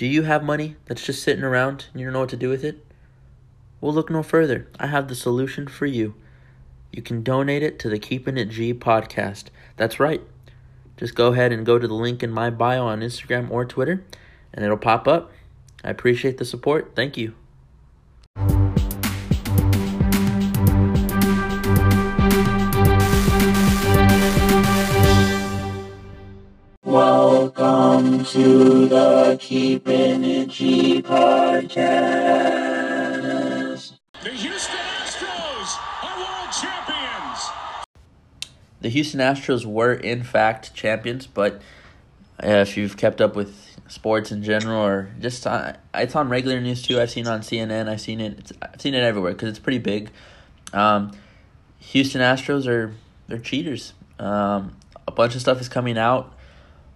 Do you have money that's just sitting around and you don't know what to do with it? Well, look no further. I have the solution for you. You can donate it to the Keeping It G podcast. That's right. Just go ahead and go to the link in my bio on Instagram or Twitter, and it'll pop up. I appreciate the support. Thank you. Welcome to the Keeping It G podcast. The Houston Astros are world champions. The Houston Astros were, in fact, champions, but uh, if you've kept up with sports in general or just on, it's on regular news too. I've seen on CNN. I've seen it. I've seen it everywhere because it's pretty big. Um, Houston Astros are they're cheaters. Um, a bunch of stuff is coming out.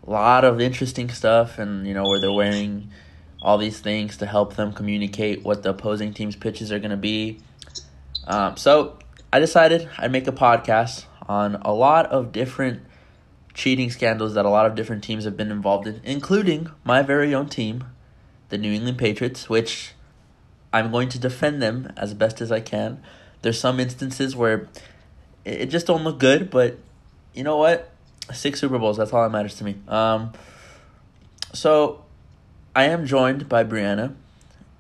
Lot of interesting stuff, and you know where they're wearing all these things to help them communicate what the opposing team's pitches are going to be. Um, so I decided I'd make a podcast on a lot of different cheating scandals that a lot of different teams have been involved in, including my very own team, the New England Patriots, which I'm going to defend them as best as I can. There's some instances where it just don't look good, but you know what? Six Super Bowls, that's all that matters to me. Um, so I am joined by Briana,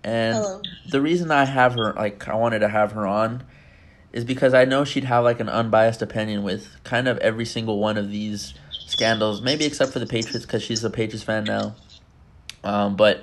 and Hello. the reason I have her, like, I wanted to have her on, is because I know she'd have like an unbiased opinion with kind of every single one of these scandals, maybe except for the Patriots because she's a Patriots fan now. Um, but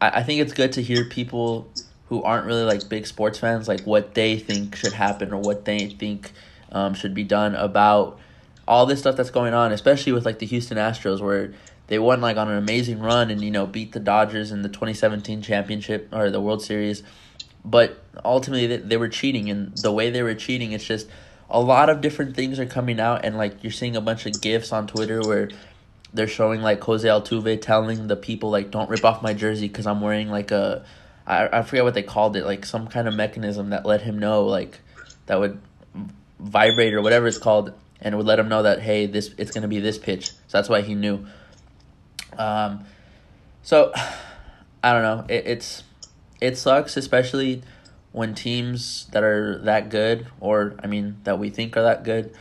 I, I think it's good to hear people who aren't really like big sports fans, like what they think should happen or what they think um, should be done about all this stuff that's going on, especially with like the Houston Astros, where they won like on an amazing run and you know beat the Dodgers in the twenty seventeen championship or the World Series, but ultimately they, they were cheating, and the way they were cheating, it's just a lot of different things are coming out, and like you're seeing a bunch of gifs on Twitter where they're showing like Jose Altuve telling the people like don't rip off my jersey because I'm wearing like a I, I forget what they called it like some kind of mechanism that let him know like that would vibrate or whatever it's called and would let him know that hey this it's gonna be this pitch. So that's why he knew. Um so I don't know. It, it's it sucks especially when teams that are that good or I mean that we think are that good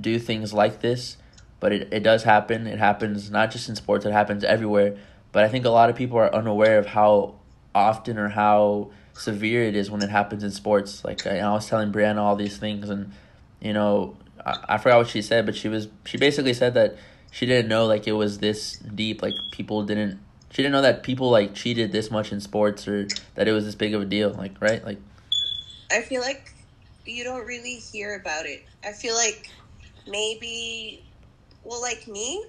do things like this. But it, it does happen. It happens not just in sports. It happens everywhere. But I think a lot of people are unaware of how often or how severe it is when it happens in sports. Like I, I was telling Briana all these things and you know I, I forgot what she said but she was she basically said that she didn't know like it was this deep like people didn't she didn't know that people like cheated this much in sports or that it was this big of a deal like right like I feel like you don't really hear about it. I feel like maybe, well, like me,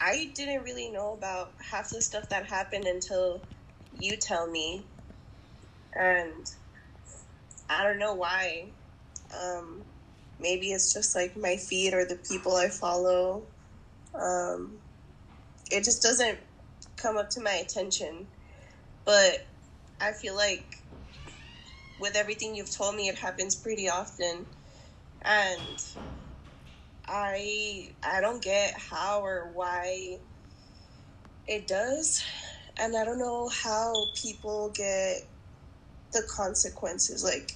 I didn't really know about half the stuff that happened until you tell me. And I don't know why. Um, maybe it's just like my feed or the people I follow. Um, it just doesn't come up to my attention. But I feel like with everything you've told me, it happens pretty often, and I I don't get how or why it does, and I don't know how people get the consequences. Like,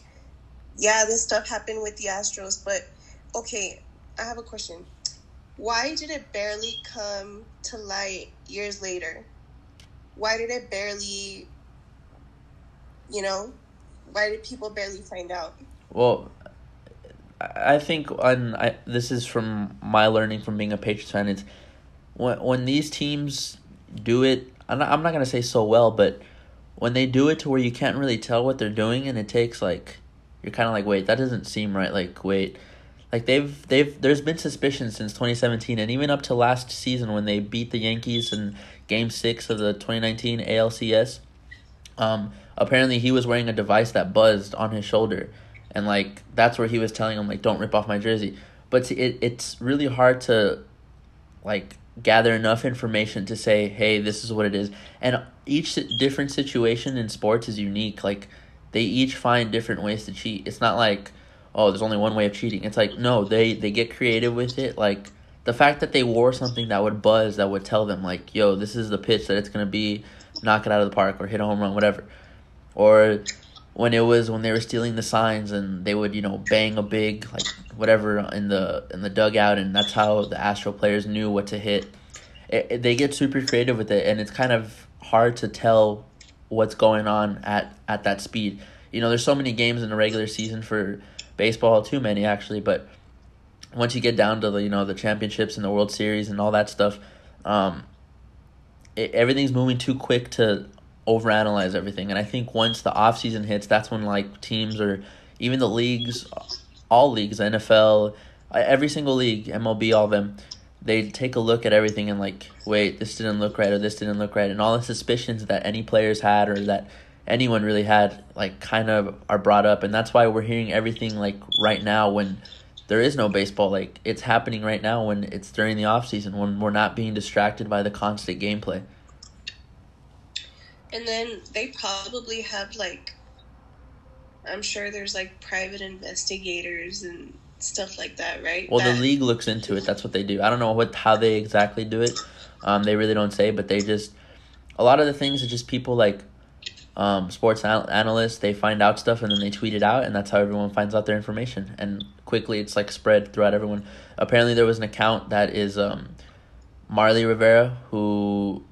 yeah, this stuff happened with the Astros, but okay, I have a question. Why did it barely come to light years later? Why did it barely, you know, why did people barely find out? Well, I think on I this is from my learning from being a Patriots fan. It's when when these teams do it. I'm not, I'm not gonna say so well, but when they do it to where you can't really tell what they're doing, and it takes like you're kind of like, wait, that doesn't seem right. Like, wait, like they've they've there's been suspicion since 2017, and even up to last season when they beat the Yankees in Game Six of the 2019 ALCS. Um, apparently he was wearing a device that buzzed on his shoulder and like that's where he was telling him like don't rip off my jersey but it it's really hard to like gather enough information to say hey this is what it is and each different situation in sports is unique like they each find different ways to cheat it's not like oh there's only one way of cheating it's like no they they get creative with it like the fact that they wore something that would buzz that would tell them like yo this is the pitch that it's to be knock it out of the park or hit a home run, whatever. Or when it was when they were stealing the signs and they would you know bang a big like whatever in the in the dugout and that's how the Astro players knew what to hit. It, it, they get super creative with it and it's kind of hard to tell what's going on at at that speed. You know, there's so many games in the regular season for baseball, too many actually, but once you get down to the you know the championships and the World Series and all that stuff, um, it, everything's moving too quick to overanalyze everything. And I think once the off season hits, that's when like teams or even the leagues, all leagues, NFL, every single league, MLB, all of them, they take a look at everything and like, wait, this didn't look right or this didn't look right, and all the suspicions that any players had or that anyone really had like kind of are brought up, and that's why we're hearing everything like right now when there is no baseball like it's happening right now when it's during the off season when we're not being distracted by the constant gameplay. And then they probably have like I'm sure there's like private investigators and stuff like that, right? Well, that... the league looks into it. That's what they do. I don't know what how they exactly do it. Um, they really don't say, but they just a lot of the things are just people like um, sports an- analysts. They find out stuff and then they tweet it out, and that's how everyone finds out their information. And quickly, it's like spread throughout everyone. Apparently, there was an account that is um, Marly Rivera who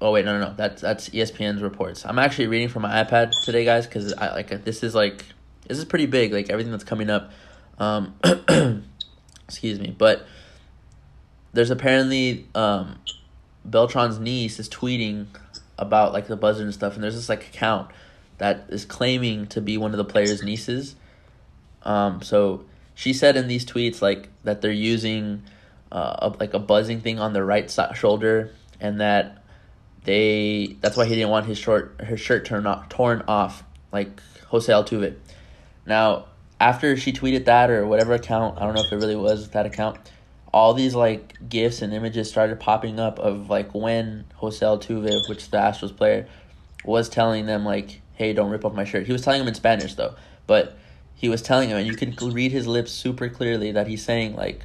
Oh wait, no, no, no. That's that's ESPN's reports. I'm actually reading from my iPad today, guys, because I like this is like this is pretty big. Like everything that's coming up. Um, excuse me, but there's apparently um, Beltran's niece is tweeting about like the buzzer and stuff, and there's this like account that is claiming to be one of the players' nieces. Um, so she said in these tweets like that they're using uh, a, like a buzzing thing on their right shoulder, and that they that's why he didn't want his short her shirt torn off, torn off like Jose Altuve. Now, after she tweeted that or whatever account, I don't know if it really was that account, all these like gifs and images started popping up of like when Jose Altuve, which the Astros player, was telling them like, "Hey, don't rip off my shirt." He was telling them in Spanish though, but he was telling him, and you can read his lips super clearly that he's saying like,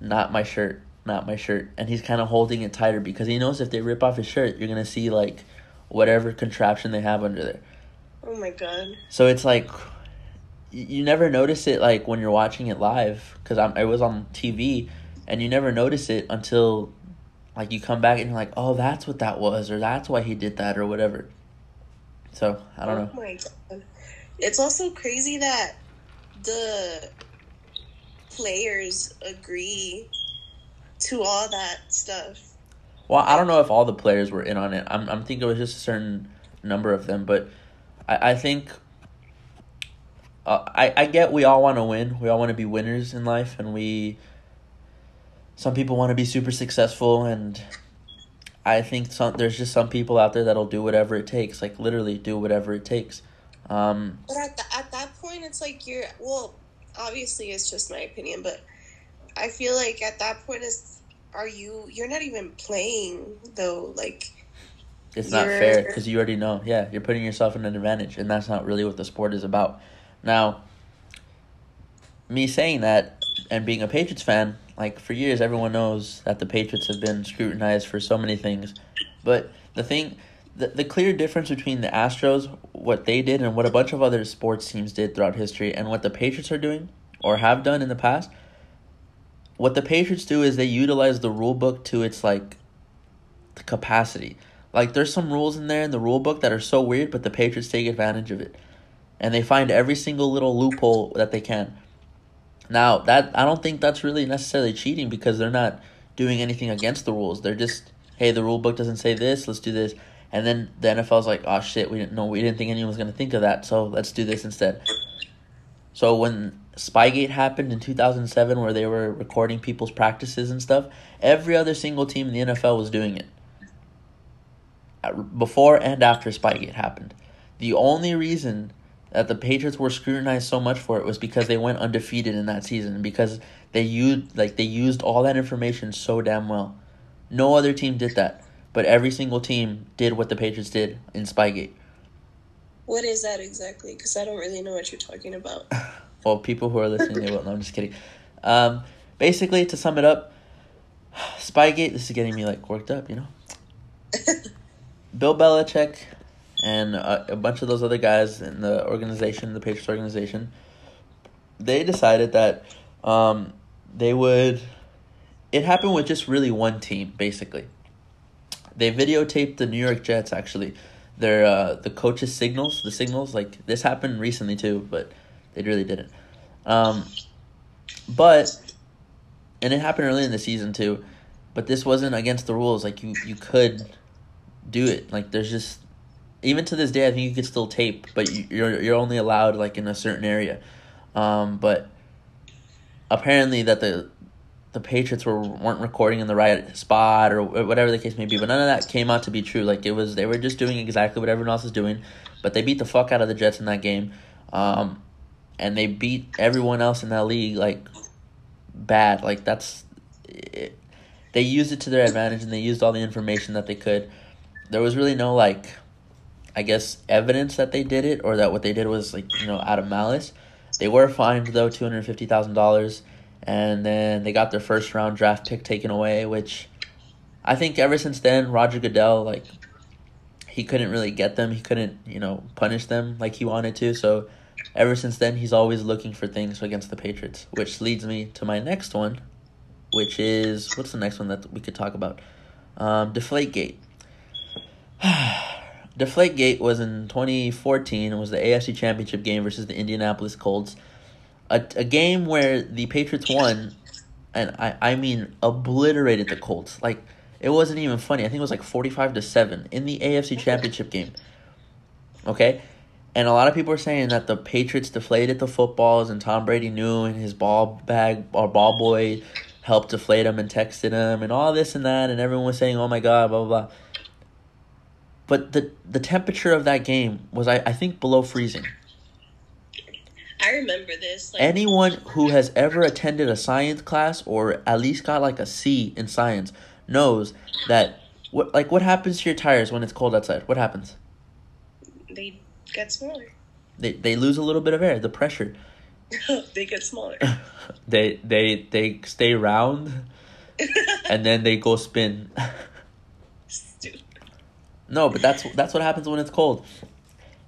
"Not my shirt." not my shirt. And he's kind of holding it tighter because he knows if they rip off his shirt, you're going to see like whatever contraption they have under there. Oh my god. So it's like you never notice it like when you're watching it live cuz I'm it was on TV and you never notice it until like you come back and you're like, "Oh, that's what that was," or "That's why he did that," or whatever. So I don't oh know. My god! It's also crazy that the players agree to all that stuff. Well, I don't know if all the players were in on it. I'm I'm thinking it was just a certain number of them, but I I think. Uh, I, I get we all want to win. We all want to be winners in life, and we. Some people want to be super successful, and I think some there's just some people out there that'll do whatever it takes, like literally do whatever it takes. Um, but at the, at that point, it's like you're well. Obviously, it's just my opinion, but I feel like at that point is are you you're not even playing though like it's not fair because you already know yeah you're putting yourself in an advantage and that's not really what the sport is about now me saying that and being a patriots fan like for years everyone knows that the patriots have been scrutinized for so many things but the thing the, the clear difference between the astros what they did and what a bunch of other sports teams did throughout history and what the patriots are doing or have done in the past what the Patriots do is they utilize the rule book to its like capacity. Like there's some rules in there in the rule book that are so weird, but the Patriots take advantage of it. And they find every single little loophole that they can. Now, that I don't think that's really necessarily cheating because they're not doing anything against the rules. They're just, hey, the rule book doesn't say this, let's do this. And then the NFL's like, oh shit, we didn't know we didn't think anyone was gonna think of that, so let's do this instead. So when Spygate happened in 2007 where they were recording people's practices and stuff, every other single team in the NFL was doing it. Before and after Spygate happened. The only reason that the Patriots were scrutinized so much for it was because they went undefeated in that season because they used like they used all that information so damn well. No other team did that, but every single team did what the Patriots did in Spygate. What is that exactly? Because I don't really know what you're talking about. well, people who are listening, they will. No, I'm just kidding. Um, basically, to sum it up, Spygate. This is getting me like worked up, you know. Bill Belichick and a, a bunch of those other guys in the organization, the Patriots organization, they decided that um, they would. It happened with just really one team, basically. They videotaped the New York Jets. Actually, their uh, the coaches' signals, the signals. Like this happened recently too, but they really didn't. Um, but and it happened early in the season too, but this wasn't against the rules. Like you, you could do it. Like there's just even to this day, I think you could still tape, but you, you're you're only allowed like in a certain area. Um, but apparently that the the Patriots were weren't recording in the right spot or whatever the case may be, but none of that came out to be true. Like it was, they were just doing exactly what everyone else is doing, but they beat the fuck out of the Jets in that game, um, and they beat everyone else in that league like bad. Like that's, it, they used it to their advantage and they used all the information that they could. There was really no like, I guess evidence that they did it or that what they did was like you know out of malice. They were fined though two hundred fifty thousand dollars and then they got their first round draft pick taken away, which I think ever since then, Roger Goodell, like, he couldn't really get them. He couldn't, you know, punish them like he wanted to. So ever since then, he's always looking for things against the Patriots, which leads me to my next one, which is what's the next one that we could talk about? Um, Deflategate. Deflategate was in 2014. It was the AFC Championship game versus the Indianapolis Colts a, a game where the Patriots won, and I, I mean obliterated the Colts. Like it wasn't even funny. I think it was like forty five to seven in the AFC Championship game. Okay, and a lot of people are saying that the Patriots deflated the footballs, and Tom Brady knew, and his ball bag or ball boy helped deflate them and texted him, and all this and that, and everyone was saying, "Oh my God," blah blah blah. But the the temperature of that game was, I, I think, below freezing. I remember this. Like, Anyone who has ever attended a science class or at least got like a C in science knows that what like what happens to your tires when it's cold outside? What happens? They get smaller. They they lose a little bit of air, the pressure. they get smaller. they they they stay round and then they go spin. No, but that's that's what happens when it's cold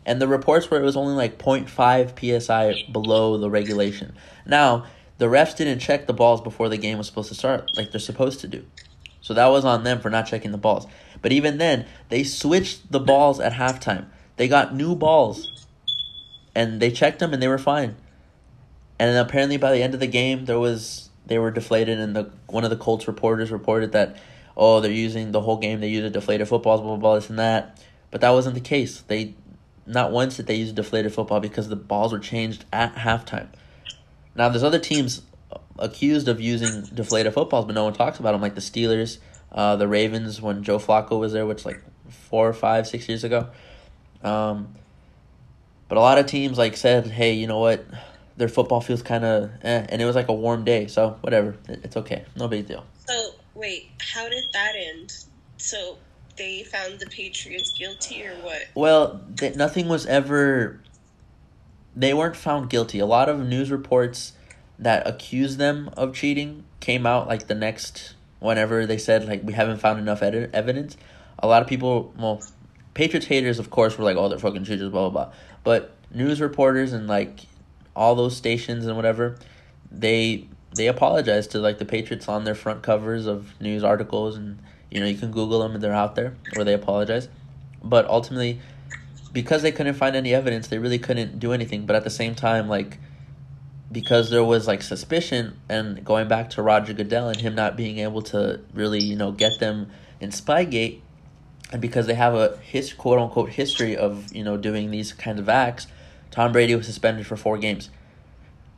and the reports were it was only like 0.5 psi below the regulation. Now, the refs didn't check the balls before the game was supposed to start, like they're supposed to do. So that was on them for not checking the balls. But even then, they switched the balls at halftime. They got new balls, and they checked them, and they were fine. And apparently, by the end of the game, there was they were deflated, and the one of the Colts reporters reported that, oh, they're using the whole game. They used deflated footballs, blah blah blah, this and that. But that wasn't the case. They not once did they use deflated football because the balls were changed at halftime. Now, there's other teams accused of using deflated footballs, but no one talks about them, like the Steelers, uh, the Ravens when Joe Flacco was there, which like four, five, six years ago. Um, but a lot of teams like said, hey, you know what, their football feels kind of, eh, and it was like a warm day, so whatever, it's okay, no big deal. So wait, how did that end? So they found the Patriots guilty or what? Well, they, nothing was ever. They weren't found guilty. A lot of news reports that accused them of cheating came out like the next whenever they said like we haven't found enough ed- evidence. A lot of people, well, Patriots haters, of course, were like, "Oh, they're fucking cheaters," blah blah blah. But news reporters and like all those stations and whatever, they they apologized to like the Patriots on their front covers of news articles and you know, you can Google them and they're out there, where they apologize. But ultimately, because they couldn't find any evidence, they really couldn't do anything. But at the same time, like, because there was like suspicion, and going back to Roger Goodell and him not being able to really, you know, get them in Spygate, and because they have a his quote unquote history of you know doing these kinds of acts, Tom Brady was suspended for four games.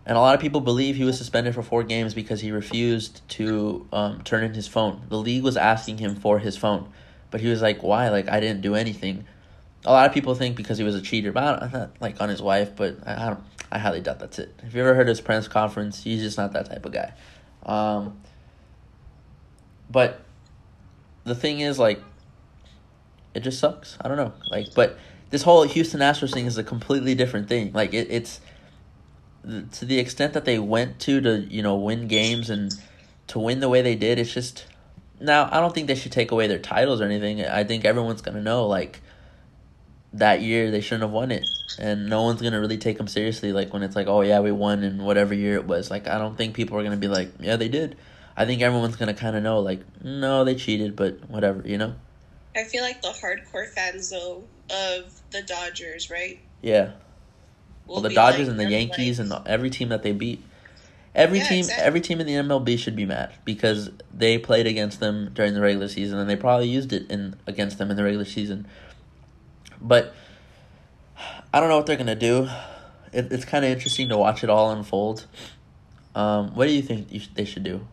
And a lot of people believe he was suspended for four games because he refused to um, turn in his phone. The league was asking him for his phone, but he was like, "Why? Like I didn't do anything." A lot of people think because he was a cheater, but I'm not like on his wife. But I, I don't. I highly doubt that's it. If you ever heard his press conference, he's just not that type of guy. Um, but the thing is, like, it just sucks. I don't know. Like, but this whole Houston Astros thing is a completely different thing. Like, it, it's to the extent that they went to to you know win games and to win the way they did, it's just now I don't think they should take away their titles or anything. I think everyone's gonna know like that year they shouldn't have won it, and no one's gonna really take them seriously. Like when it's like, oh yeah, we won in whatever year it was. Like I don't think people are gonna be like, yeah, they did. I think everyone's gonna kind of know like, no, they cheated, but whatever, you know. I feel like the hardcore fans though of the Dodgers, right? Yeah. Well, the Dodgers like- and the Yankees and every team that they beat. Every Yeah, team, exactly. every team in the MLB should be mad because they played against them during the regular season and they probably used it in against them in the regular season. But I don't know what they're gonna do. It, it's kind of interesting to watch it all unfold. Um, what do you think you sh- they should do?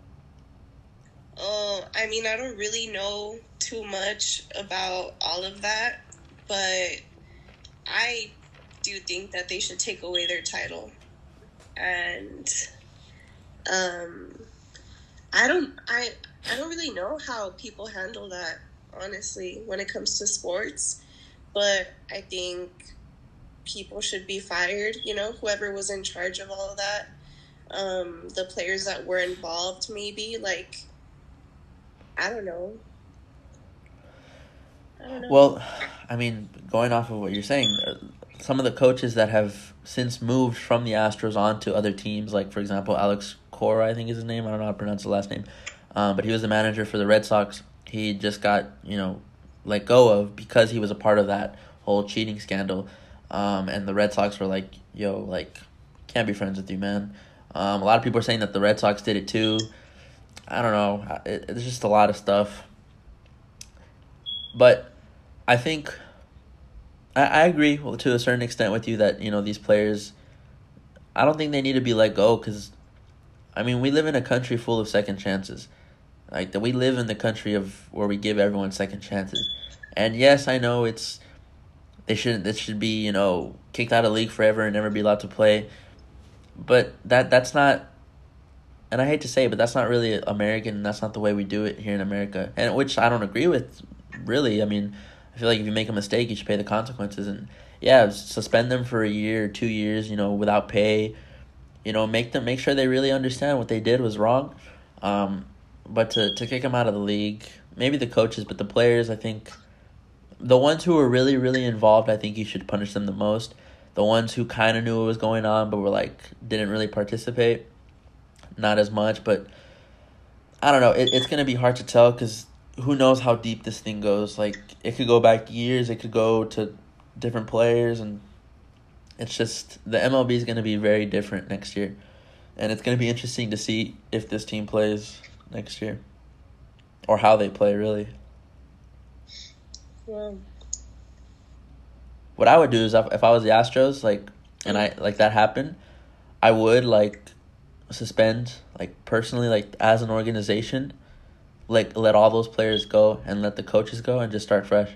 Oh, I mean, I don't really know too much about all of that, but I do think that they should take away their title. And um I don't I I don't really know how people handle that honestly when it comes to sports, but I think people should be fired, you know, whoever was in charge of all of that. Um the players that were involved maybe like I don't know. I don't know. Well, I mean, going off of what you're saying, uh, some of the coaches that have since moved from the Astros on to other teams, like for example, Alex Cora, I think is his name. I don't know how to pronounce the last name, um, but he was the manager for the Red Sox. He just got you know let go of because he was a part of that whole cheating scandal, um, and the Red Sox were like, "Yo, like, can't be friends with you, man." Um, a lot of people are saying that the Red Sox did it too. I don't know. It, it's just a lot of stuff. But I think I, I agree to a certain extent with you that you know these players. I don't think they need to be let go because, I mean, we live in a country full of second chances, like that. We live in the country of where we give everyone second chances, and yes, I know it's they shouldn't. This should be you know kicked out of league forever and never be allowed to play, but that that's not. And I hate to say, it, but that's not really American. That's not the way we do it here in America, and which I don't agree with. Really, I mean, I feel like if you make a mistake, you should pay the consequences. And yeah, suspend them for a year two years, you know, without pay. You know, make them make sure they really understand what they did was wrong. Um, but to to kick them out of the league, maybe the coaches, but the players, I think, the ones who were really really involved, I think you should punish them the most. The ones who kind of knew what was going on, but were like didn't really participate, not as much. But I don't know. It, it's gonna be hard to tell because who knows how deep this thing goes. Like it could go back years. It could go to different players, and it's just the MLB is going to be very different next year, and it's going to be interesting to see if this team plays next year, or how they play. Really, Well, what I would do is if if I was the Astros, like, and I like that happened, I would like suspend like personally like as an organization like let all those players go and let the coaches go and just start fresh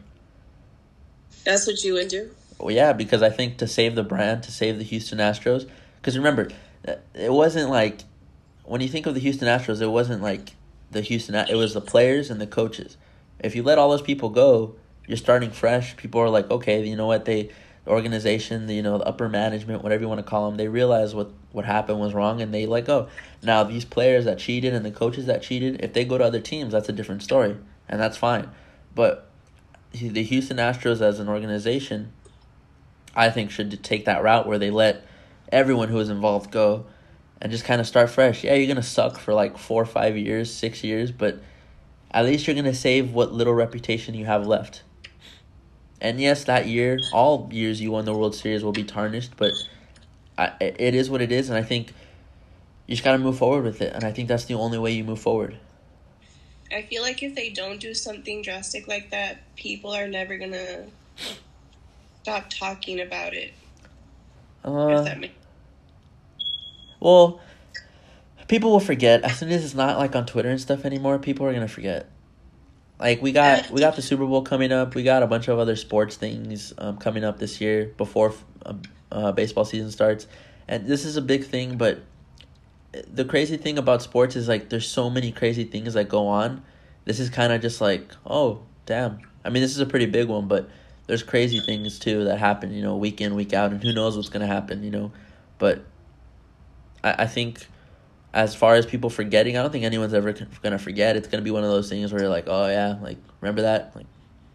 that's what you would do. Well, yeah, because I think to save the brand, to save the Houston Astros, because remember, uh, it wasn't like when you think of the Houston Astros, it wasn't like the Houston. It was the players and the coaches. If you let all those people go, you're starting fresh. People are like, okay, you know what? They, the organization, the, you know, the upper management, whatever you want to call them, they realize what what happened was wrong and they let go. Now these players that cheated and the coaches that cheated, if they go to other teams, that's a different story, and that's fine. But the Houston Astros as an organization, I think should take that route where they let everyone who was involved go and just kind of start fresh. Yeah, you're going to suck for like 4 or 5 years, 6 years, but at least you're going to save what little reputation you have left. And yes, that year, all years you won the World Series will be tarnished, but I, it is what it is and I think you just got to move forward with it and I think that's the only way you move forward. I feel like if they don't do something drastic like that, people are never gonna stop talking about it. Uh, Well, people will forget as soon as it's not like on Twitter and stuff anymore. People are gonna forget. Like we got we got the Super Bowl coming up. We got a bunch of other sports things um, coming up this year before uh, uh, baseball season starts, and this is a big thing. But the crazy thing about sports is like there's so many crazy things that go on. This is kind of just like oh damn. I mean this is a pretty big one, but there's crazy things too that happen. You know, week in week out, and who knows what's gonna happen. You know, but I, I think as far as people forgetting, I don't think anyone's ever gonna forget. It's gonna be one of those things where you're like, oh yeah, like remember that, like,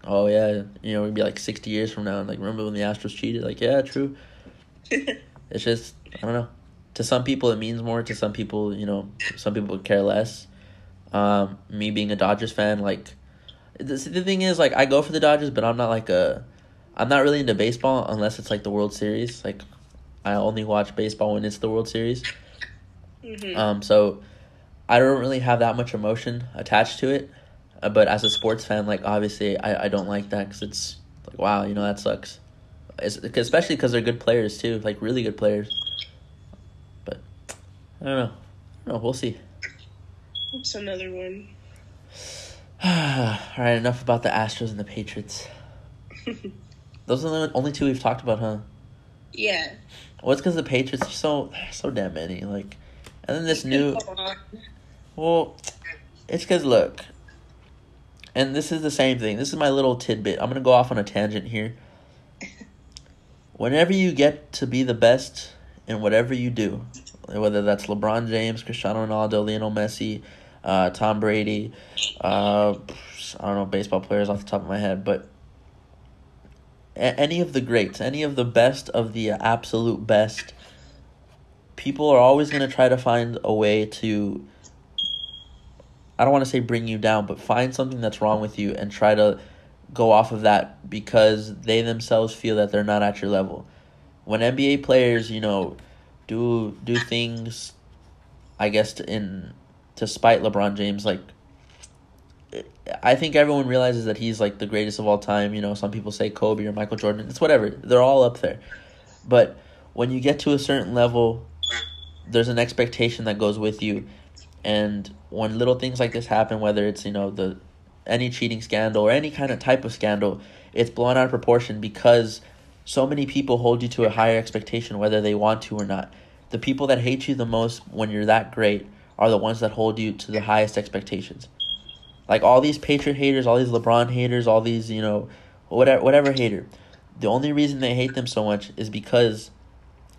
oh yeah, you know, it'd be like sixty years from now, and like remember when the Astros cheated? Like, yeah, true. it's just I don't know. To some people, it means more. To some people, you know, some people care less. Um, me being a Dodgers fan, like, the, the thing is, like, I go for the Dodgers, but I'm not like a, I'm not really into baseball unless it's like the World Series. Like, I only watch baseball when it's the World Series. Mm-hmm. Um, so I don't really have that much emotion attached to it. Uh, but as a sports fan, like obviously, I, I don't like that because it's like wow, you know that sucks. It's, especially because they're good players too, like really good players. But I don't know. I don't know. We'll see. What's another one? All right, enough about the Astros and the Patriots. Those are the only two we've talked about, huh? Yeah. Well, it's because the Patriots are so so damn many. Like, and then this new. Well, it's because look, and this is the same thing. This is my little tidbit. I'm gonna go off on a tangent here. Whenever you get to be the best in whatever you do, whether that's LeBron James, Cristiano Ronaldo, Lionel Messi, uh, Tom Brady, uh, I don't know baseball players off the top of my head, but a- any of the greats, any of the best of the absolute best, people are always going to try to find a way to I don't want to say bring you down, but find something that's wrong with you and try to go off of that because they themselves feel that they're not at your level. When NBA players, you know, do do things I guess to, in to spite LeBron James like I think everyone realizes that he's like the greatest of all time. You know, some people say Kobe or Michael Jordan. It's whatever. They're all up there. But when you get to a certain level, there's an expectation that goes with you. And when little things like this happen, whether it's, you know, the any cheating scandal or any kind of type of scandal, it's blown out of proportion because so many people hold you to a higher expectation whether they want to or not. The people that hate you the most when you're that great are the ones that hold you to the highest expectations. Like all these Patriot haters, all these LeBron haters, all these, you know, whatever whatever hater. The only reason they hate them so much is because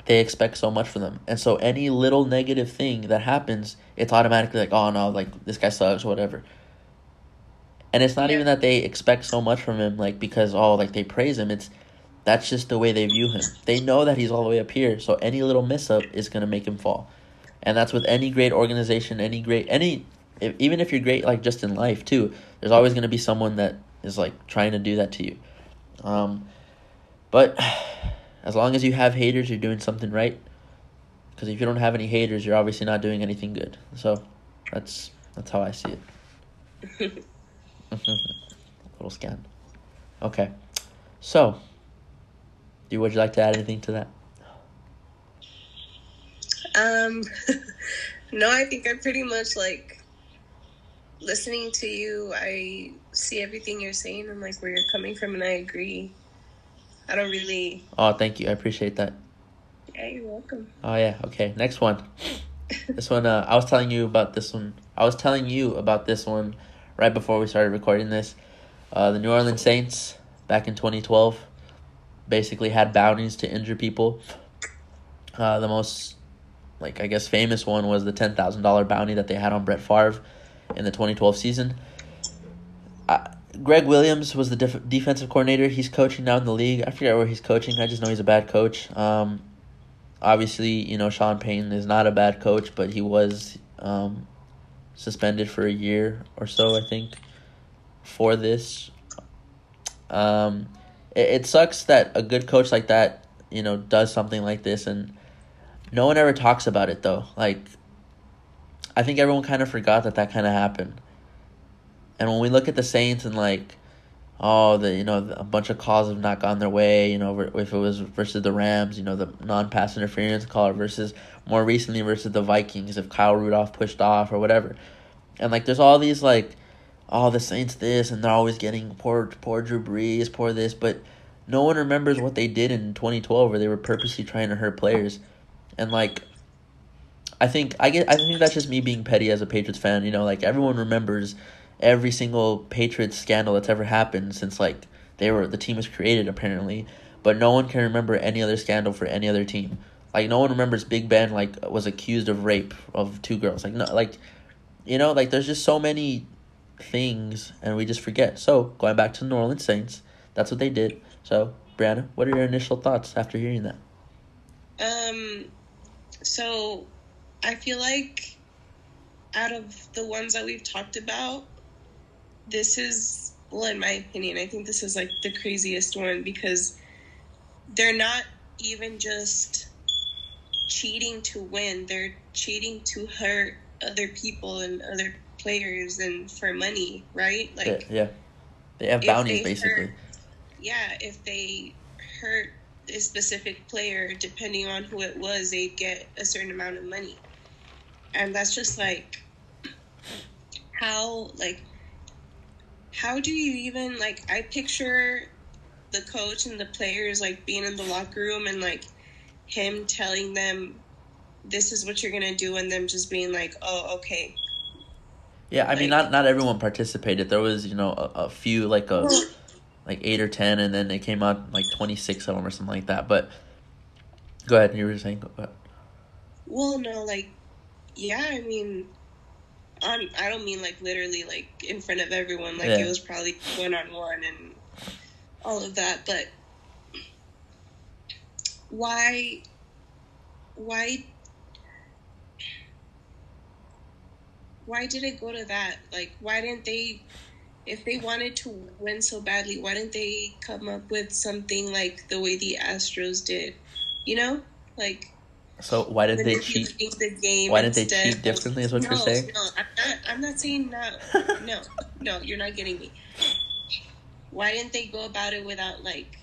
they expect so much from them. And so any little negative thing that happens, it's automatically like, oh no, like this guy sucks or whatever. And it's not Yeah. even that they expect so much from him, like because oh, like they praise him. It's that's just the way they view him. They know that he's all the way up here, so any little miss up is gonna make him fall. And that's with any great organization, any great any if, even if you're great like just in life too, there's always gonna be someone that is like trying to do that to you. Um, but as long as you have haters, you're doing something right. Because if you don't have any haters, you're obviously not doing anything good. So that's that's how I see it. Little scan. Okay, so do would you like to add anything to that? Um, no, I think I'm pretty much like listening to you. I see everything you're saying and like where you're coming from, and I agree. I don't really. Oh, thank you. I appreciate that. Yeah, you're welcome. Oh yeah. Okay. Next one. This one. Uh, I was telling you about this one. I was telling you about this one right before we started recording this. Uh, the New Orleans Saints back in 2012 basically had bounties to injure people. Uh, the most, like I guess, famous one was the ten thousand dollar bounty that they had on Brett Favre in the 2012 season. Uh, Gregg Williams was the def- defensive coordinator. He's coaching now in the league. I forget where he's coaching. I just know he's a bad coach. Um, obviously, you know Sean Payton is not a bad coach, but he was um, suspended for a year or so, I think, for this. Um, it, it sucks that a good coach like that, you know, does something like this, and no one ever talks about it though. Like, I think everyone kind of forgot that that kind of happened. And when we look at the Saints and like, oh, the you know a bunch of calls have not gone their way. You know, if it was versus the Rams, you know the non-pass interference call versus more recently versus the Vikings if Kyle Rudolph pushed off or whatever. And like, there's all these like, oh, the Saints this, and they're always getting poor, poor Drew Brees, poor this, but no one remembers what they did in 2012 where they were purposely trying to hurt players, and like. I think I get. I think that's just me being petty as a Patriots fan. You know, like everyone remembers every single Patriots scandal that's ever happened since like they were the team was created apparently, but no one can remember any other scandal for any other team. Like no one remembers Big Ben like was accused of rape of two girls. Like no, like you know, like there's just so many things, and we just forget. So going back to the New Orleans Saints, that's what they did. So Briana, what are your initial thoughts after hearing that? Um, so I feel like out of the ones that we've talked about, this is, well, in my opinion, I think this is like the craziest one because they're not even just cheating to win, they're cheating to hurt other people and other players and for money, right? Like, yeah. They have bounties they basically. hurt- yeah, if they hurt a specific player, depending on who it was, they'd get a certain amount of money. And that's just like how like how do you even like I picture the coach and the players like being in the locker room and like him telling them this is what you're gonna do and them just being like, Oh, okay. Yeah, I mean, not not everyone participated. There was, you know, a, a few, like a mm. like eight or ten, and then it came out like twenty six of them or something like that. But go ahead, you were saying. Go ahead. Well, no, like, yeah, I mean, on, I don't mean like literally like in front of everyone. Like Yeah. it was probably one on one and all of that. But why, why, why did it go to that? Like, why didn't they? If they wanted to win so badly, why didn't they come up with something like the way the Astros did? You know, like So why did they cheat? The game Why didn't they cheat differently is what no, you're saying? No, I'm not. I'm not saying no. No, no, you're not getting me. Why didn't they go about it without like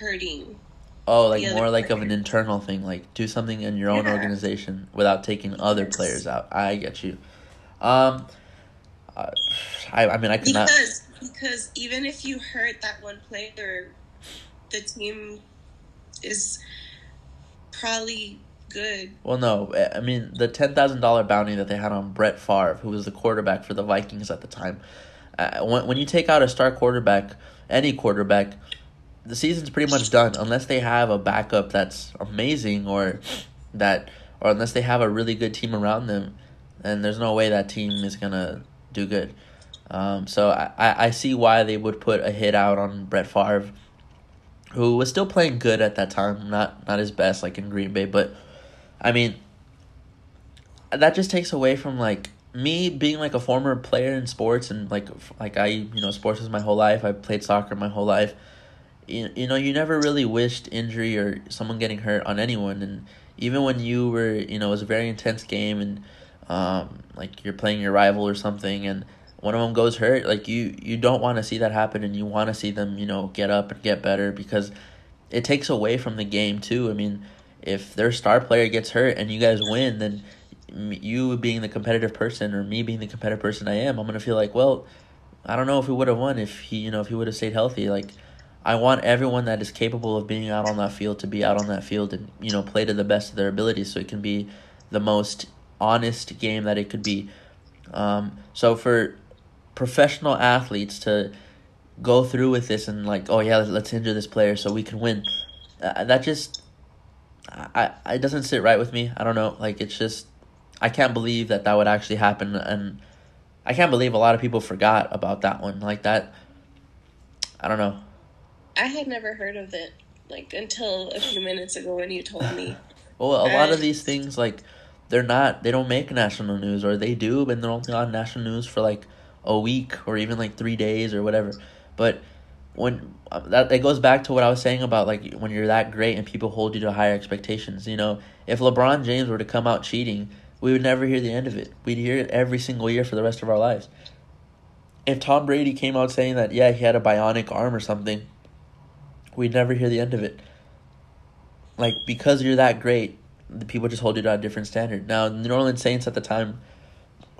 hurting? Oh, like more like of an internal thing, like do something in your own Yeah. organization without taking other Yes. players out. I get you. Um, I I mean I could not. Because because even if you hurt that one player, the team is probably good. Well, no, I mean the ten thousand dollar bounty that they had on Brett Favre, who was the quarterback for the Vikings at the time. Uh, when when you take out a star quarterback, any quarterback, the season's pretty much done unless they have a backup that's amazing or that or unless they have a really good team around them, and there's no way that team is gonna do good. Um, so I, I I see why they would put a hit out on Brett Favre, who was still playing good at that time, not not his best like in Green Bay, but I mean, that just takes away from like me being like a former player in sports and like like I you know sports is my whole life. I played soccer my whole life. You, you know you never really wished injury or someone getting hurt on anyone, and even when you were you know it was a very intense game and um like you're playing your rival or something and one of them goes hurt like you you don't want to see that happen and you want to see them you know get up and get better because it takes away from the game too. I mean, if their star player gets hurt and you guys win, then you being the competitive person or me being the competitive person I am, I'm gonna feel like, well, I don't know if we would have won if he, you know, if he would have stayed healthy. Like, I want everyone that is capable of being out on that field to be out on that field and you know play to the best of their abilities, so it can be the most honest game that it could be. Um, so for professional athletes to go through with this and like, oh yeah, let's, let's injure this player so we can win. Uh, that just, I, I, it doesn't sit right with me. I don't know. Like it's just, I can't believe that that would actually happen, and I can't believe a lot of people forgot about that one. Like that, I don't know. I had never heard of it like until a few minutes ago when you told me. Well, a lot of Uh, these things like they're not they don't make national news or they do, but they're only on national news for like a week or even like three days or whatever. But when uh, that it goes back to what I was saying about like when you're that great and people hold you to higher expectations. You know, if LeBron James were to come out cheating, we would never hear the end of it. We'd hear it every single year for the rest of our lives. If Tom Brady came out saying that yeah he had a bionic arm or something, we'd never hear the end of it like because you're that great, the people just hold you to a different standard. Now, the New Orleans Saints at the time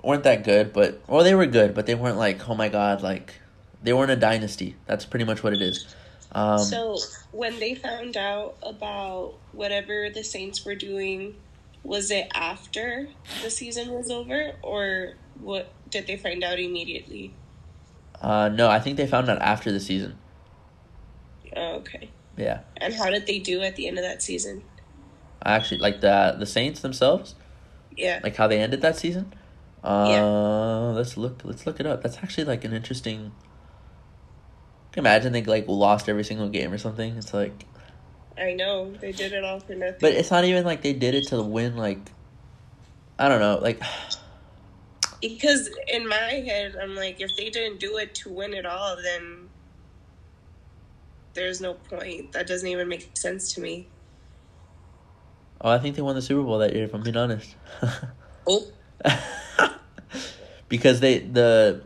weren't that good, but well, they were good, but they weren't like oh my god, like they weren't a dynasty. That's pretty much what it is. Um, So when they found out about whatever the Saints were doing, was it after the season was over, or what? Did they find out immediately? uh, no, I think they found out after the season. Oh, okay. Yeah, And how did they do at the end of that season? I actually, like the the Saints themselves, Yeah. like how they ended that season. Uh, Yeah. let's look. Let's look it up. That's actually like an interesting. Imagine they like lost every single game or something. It's like, I know they did it all for nothing. but it's not even like they did it to win. Like, I don't know. Like, because in my head, I'm like, if they didn't do it to win it all, then there's no point. That doesn't even make sense to me. oh, I think they won the Super Bowl that year. If I'm being honest. Oh, because they the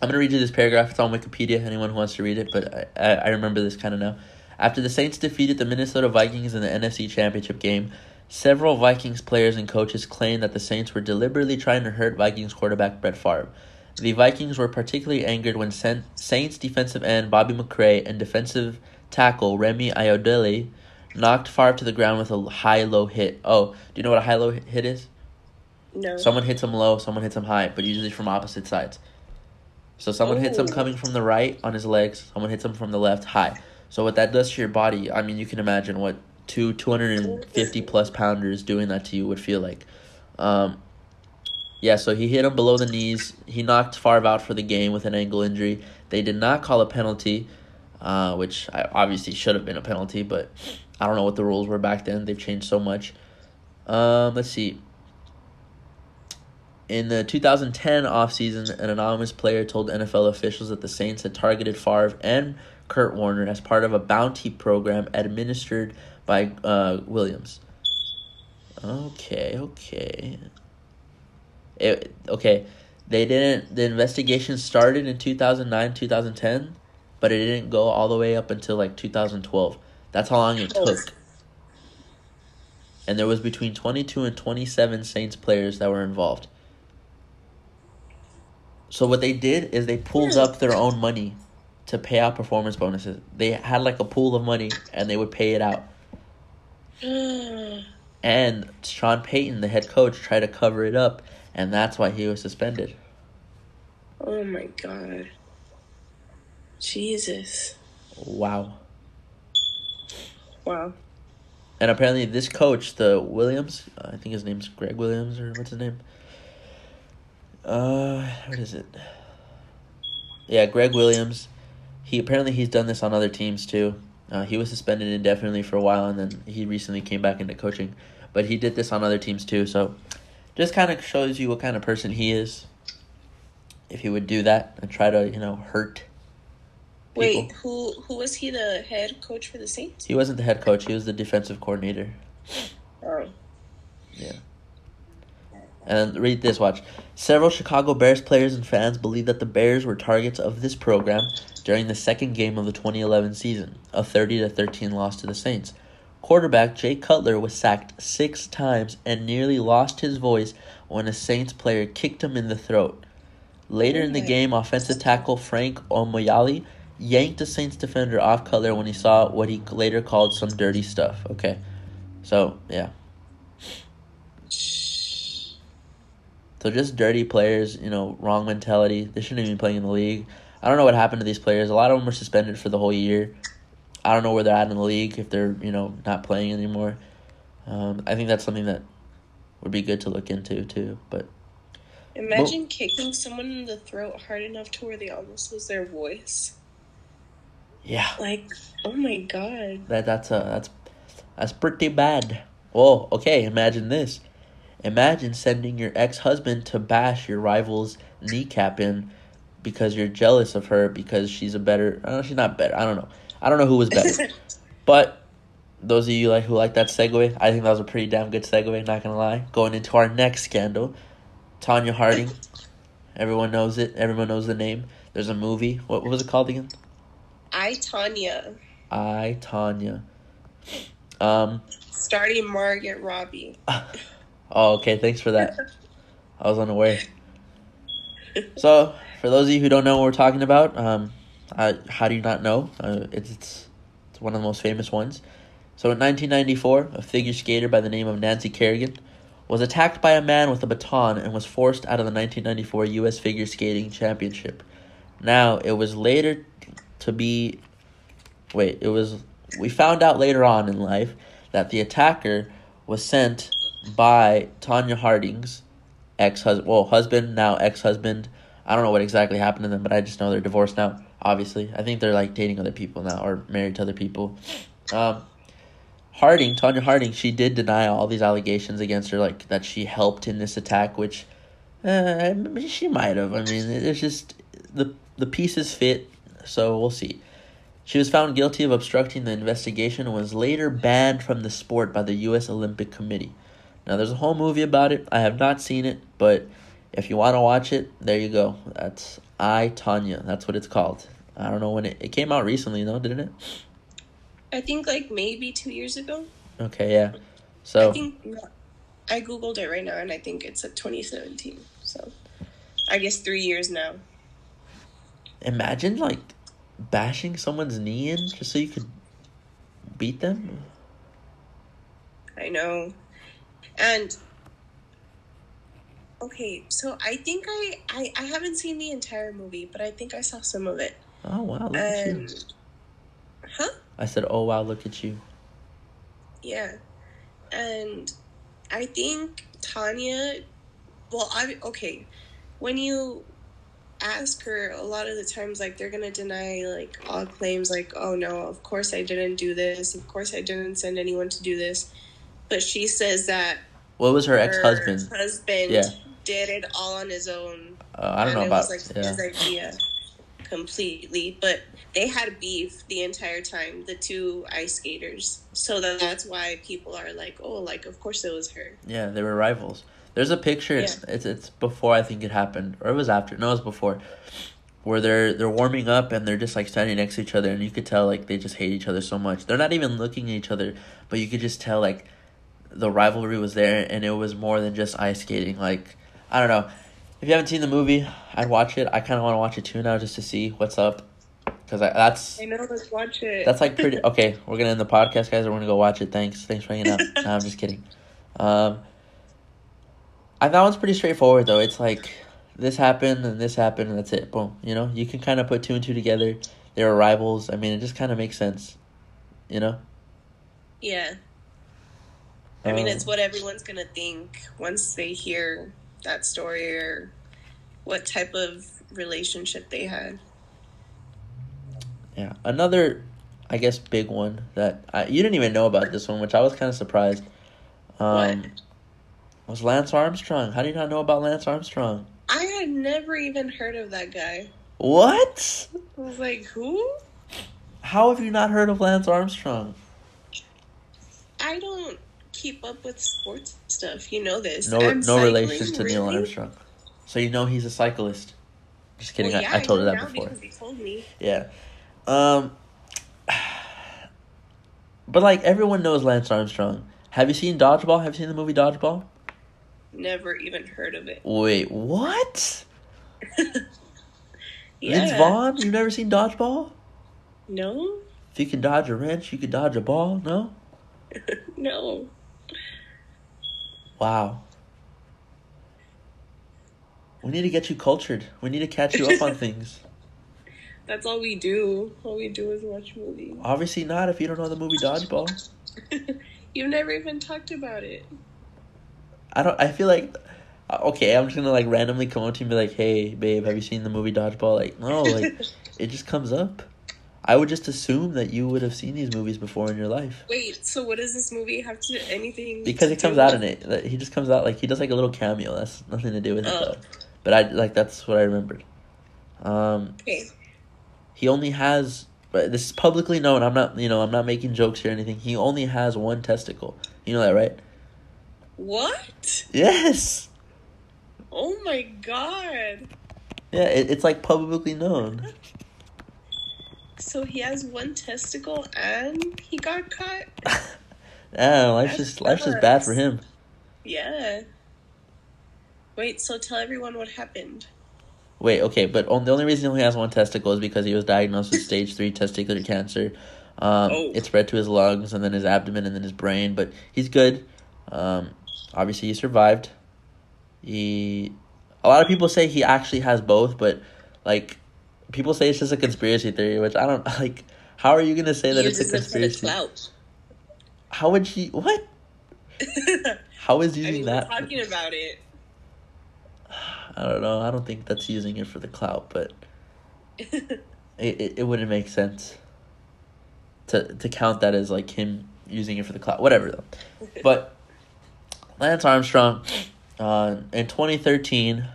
I'm gonna read you this paragraph. It's on Wikipedia. Anyone who wants to read it, but I, I, remember this kind of now. After the Saints defeated the Minnesota Vikings in the NFC Championship game, several Vikings players and coaches claimed that the Saints were deliberately trying to hurt Vikings quarterback Brett Favre. The Vikings were particularly angered when Saints defensive end Bobby McCray and defensive tackle Remi Ayodele knocked Favre to the ground with a high-low hit. Oh, do you know what a high-low hit is? No. Someone hits him low, someone hits him high, but usually from opposite sides. So someone hits him coming from the right on his legs, someone hits him from the left high. So what that does to your body, I mean, you can imagine what two 250 plus pounders doing that to you would feel like. Um, yeah, so he hit him below the knees. He knocked Favre out for the game with an ankle injury. They did not call a penalty, uh, which I, obviously should have been a penalty, but I don't know what the rules were back then. They've changed so much. Um, let's see. In the 2010 offseason, an anonymous player told NFL officials that the Saints had targeted Favre and Kurt Warner as part of a bounty program administered by uh, Williams. Okay, okay. It, okay, they didn't. The investigation started in 2009, 2010, but it didn't go all the way up until like 2012. That's how long it Oh. took. And there was between 22 and 27 Saints players that were involved. So what they did is they pulled up their own money to pay out performance bonuses. They had like a pool of money and they would pay it out. And Sean Payton, the head coach, tried to cover it up, and that's why he was suspended. oh my god. Jesus. Wow. Wow. And apparently, this coach, the Williams, I think his name's Gregg Williams, or what's his name? Uh, what is it? Yeah, Gregg Williams. He apparently he's done this on other teams too. Uh, he was suspended indefinitely for a while, and then he recently came back into coaching. But he did this on other teams too, so just kind of shows you what kind of person he is. If he would do that and try to, you know, hurt. People. Wait, who who was he the head coach for the Saints? He wasn't the head coach; he was the defensive coordinator. Oh. And read this, watch. Several Chicago Bears players and fans believe that the Bears were targets of this program during the second game of the 2011 season, a 30 to 13 loss to the Saints. Quarterback Jay Cutler was sacked six times and nearly lost his voice when a Saints player kicked him in the throat. Later in the game, offensive tackle Frank Omiyale yanked a Saints defender off Cutler when he saw what he later called some dirty stuff. Okay, so yeah. So just dirty players, you know, wrong mentality. They shouldn't even be playing in the league. I don't know what happened to these players. A lot of them were suspended for the whole year. I don't know where they're at in the league if they're you know not playing anymore. Um, I think that's something that would be good to look into too. But Imagine kicking someone in the throat hard enough to where they almost lose their voice. yeah, Like, oh my god. that that's a that's that's pretty bad. Whoa, okay. Imagine this. Imagine sending your ex husband to bash your rival's kneecap in because you're jealous of her because she's a better. I don't know, she's not better. I don't know. I don't know who was better. But those of you like who like that segue, I think that was a pretty damn good segue. Not gonna lie. Going into our next scandal, Tonya Harding. Everyone knows it. Everyone knows the name. There's a movie. What, what was it called again? I Tonya, I Tonya. Um. starting Margaret Robbie. Oh, okay. Thanks for that. I was unaware. So, for those of you who don't know what we're talking about, um, uh, how do you not know? Uh, it's, it's it's one of the most famous ones. So, in 1994, a figure skater by the name of Nancy Kerrigan was attacked by a man with a baton and was forced out of the 1994 U.S. Figure Skating Championship. Now, it was later to be. Wait, it was. We found out later on in life that the attacker was sent by Tonya Harding's ex husband, well, husband, now ex husband. I don't know what exactly happened to them, but I just know they're divorced now, obviously. I think they're like dating other people now or married to other people. Um, Harding, Tanya Harding, she did deny all these allegations against her, like that she helped in this attack, which uh, she might have. I mean, it's just the the pieces fit, so we'll see. She was found guilty of obstructing the investigation and was later banned from the sport by the U.S. Olympic Committee. Now, there's a whole movie about it. I have not seen it, but if you want to watch it, there you go. That's I Tonya. That's what it's called. I don't know when it, it came out recently, though, didn't it? I think like maybe two years ago. Okay, yeah. So I think I googled it right now, and I think it's a 2017. So I guess three years now. imagine like bashing someone's knee in just so you could beat them. I know. And okay, so I think I, I I haven't seen the entire movie, but I think I saw some of it. Oh wow, look at you. And huh? I said, "Oh wow, look at you." Yeah. And I think Tonya well, I okay, when you ask her a lot of the times like they're gonna deny like all claims like oh no of course i didn't do this of course i didn't send anyone to do this but she says that What was her her ex husband? husband Yeah. did it all on his own Uh, I don't know about was like yeah. his idea completely but they had beef the entire time the two ice skaters so that that's why people are like oh like of course it was her Yeah, they were rivals. There's a picture. It's, it's it's before I think it happened, or it was after. No, it was before, where they're they're warming up and they're just like standing next to each other, and you could tell like they just hate each other so much. They're not even looking at each other, but you could just tell like the rivalry was there, and it was more than just ice skating. Like I don't know. If you haven't seen the movie, I'd watch it. I kind of want to watch it too now, just to see what's up, because that's i know let's watch it that's like pretty okay. We're gonna end the podcast, guys. We're gonna go watch it. Thanks, thanks for hanging out. no, I'm just kidding. Um, I that one's pretty straightforward though. It's like this happened and this happened and that's it. Boom. You know, you can kind of put two and two together. They were rivals. I mean, it just kind of makes sense. You know. yeah I mean, Um, it's what everyone's gonna think once they hear that story or what type of relationship they had. Yeah. Another, I guess, big one that I, you didn't even know about this one, which I was kind of surprised. Um, What? Was Lance Armstrong? How do you not know about Lance Armstrong? I had never even heard of that guy. What? I was like, who? How have you not heard of Lance Armstrong? I don't keep up with sports stuff. You know this. No, And no relation to Neil? Armstrong. So you know he's a cyclist. Just kidding. Well, yeah, I, I told know her that before. Because he told me. Yeah. Um. But like everyone knows Lance Armstrong. Have you seen Dodgeball? Have you seen the movie Dodgeball? Never even heard of it. Wait, what? Yeah. Vince Vaughn? You've never seen Dodgeball? No, If you can dodge a wrench, you can dodge a ball. No. no. Wow. We need to get you cultured. We need to catch you up on things. That's all we do. All we do is watch movies. Obviously not if you don't know the movie Dodgeball. You've never even talked about it. I don't. I feel like. uh, Okay, I'm just gonna like randomly come up to you and be like, "Hey, babe, have you seen the movie Dodgeball?" Like, no, like it just comes up. I would just assume that you would have seen these movies before in your life Wait, so what does this movie have to anything? because it comes out in it. He just comes out like he does like a little cameo. That's nothing to do with it Oh. though. But I like that's what I remembered. Um, Okay. he only has. But this is publicly known. I'm not. You know, I'm not making jokes or anything. He only has one testicle. You know that, right? What? Yes. Oh my god. Yeah, it, it's like publicly known. So he has one testicle and he got caught? Yeah, life's That's just life's just bad for him. Yeah. Wait, so tell everyone what happened. Wait, okay, but on, the only reason he only has one testicle is because he was diagnosed with stage three testicular cancer. Um, Oh. It spread to his lungs and then his abdomen and then his brain, but he's good. Um, obviously, he survived. He, a lot of people say he actually has both, but like, people say it's just a conspiracy theory, which I don't like. How are you gonna say that it's a uses it for the conspiracy? clout. How would she? What? How is I using mean, we're that? talking about it. I don't know. I don't think that's using it for the clout, but it, it, it wouldn't make sense to to count that as like him using it for the clout. Whatever though. But Lance Armstrong, uh, in twenty thirteen.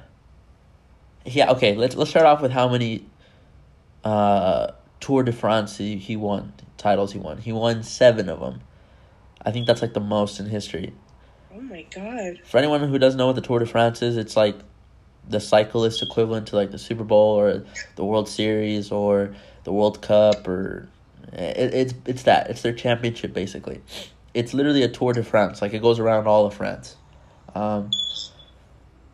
Yeah. Okay. Let's let's start off with how many uh, Tour de France he, he won titles he won. He won seven of them. I think that's like the most in history. oh my god. For anyone who doesn't know what the Tour de France is, it's like the cyclist equivalent to like the Super Bowl or the World Series or the World Cup or it, it's it's that it's their championship basically. It's literally a Tour de France, like it goes around all of France. Um,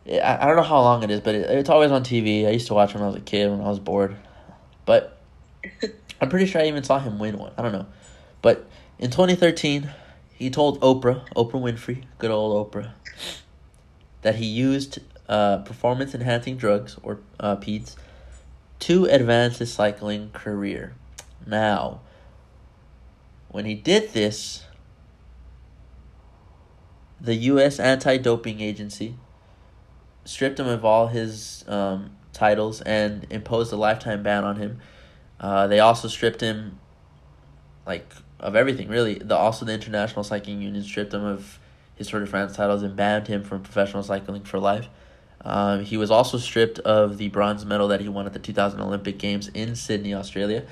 I, I don't know how long it is, but it, it's always on TV. I used to watch when I was a kid when I was bored, but I'm pretty sure I even saw him win one. I don't know, but in 2013, he told Oprah, Oprah Winfrey, good old Oprah, that he used uh, performance enhancing drugs or uh, PEDs to advance his cycling career. Now, when he did this, the U.S. Anti Doping Agency stripped him of all his um, titles and imposed a lifetime ban on him. Uh, they also stripped him, like, of everything, really. The Also, the International Cycling Union stripped him of his Tour de France titles and banned him from professional cycling for life. Um, he was also stripped of the bronze medal that he won at the 2000 Olympic Games in Sydney, Australia.